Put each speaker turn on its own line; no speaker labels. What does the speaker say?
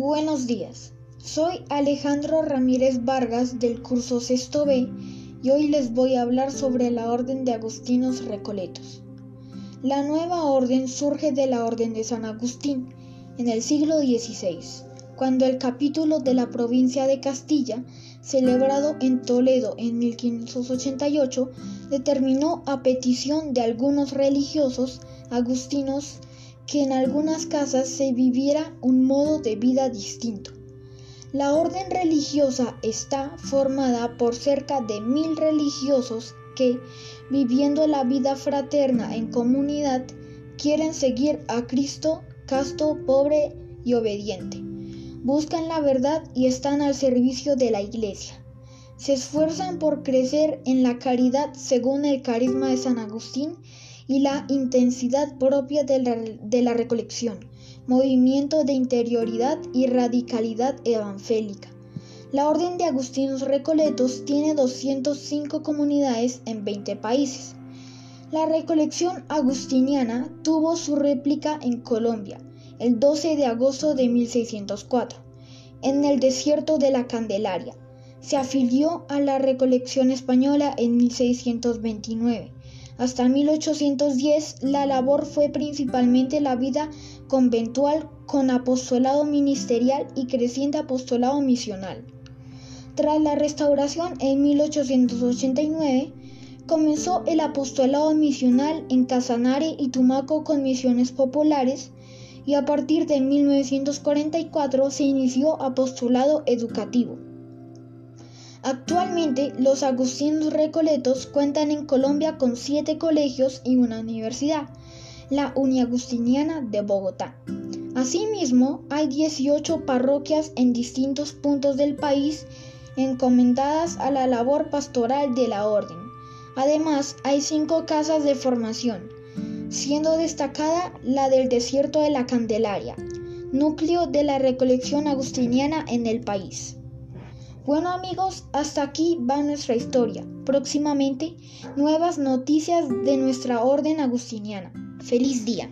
Buenos días, soy Alejandro Ramírez Vargas del curso Sexto B y hoy les voy a hablar sobre la Orden de Agustinos Recoletos. La nueva orden surge de la Orden de San Agustín en el siglo XVI, cuando el capítulo de la provincia de Castilla, celebrado en Toledo en 1588, determinó a petición de algunos religiosos agustinos que en algunas casas se viviera un modo de vida distinto. La orden religiosa está formada por cerca de mil religiosos que, viviendo la vida fraterna en comunidad, quieren seguir a Cristo casto, pobre y obediente. Buscan la verdad y están al servicio de la Iglesia. Se esfuerzan por crecer en la caridad según el carisma de San Agustín y la intensidad propia de la, recolección, movimiento de interioridad y radicalidad evangélica. La Orden de Agustinos Recoletos tiene 205 comunidades en 20 países. La recolección agustiniana tuvo su réplica en Colombia el 12 de agosto de 1604, en el desierto de la Candelaria. Se afilió a la recolección española en 1629 hasta 1810 la labor fue principalmente la vida conventual con apostolado ministerial y creciente apostolado misional. Tras la restauración en 1889, comenzó el apostolado misional en Casanare y Tumaco con misiones populares y a partir de 1944 se inició apostolado educativo. Actualmente, los agustinos recoletos cuentan en Colombia con siete colegios y una universidad, la Uniagustiniana de Bogotá. Asimismo, hay 18 parroquias en distintos puntos del país encomendadas a la labor pastoral de la orden. Además, hay cinco casas de formación, siendo destacada la del desierto de la Candelaria, núcleo de la recolección agustiniana en el país. Bueno amigos, hasta aquí va nuestra historia. Próximamente, nuevas noticias de nuestra orden agustiniana. Feliz día.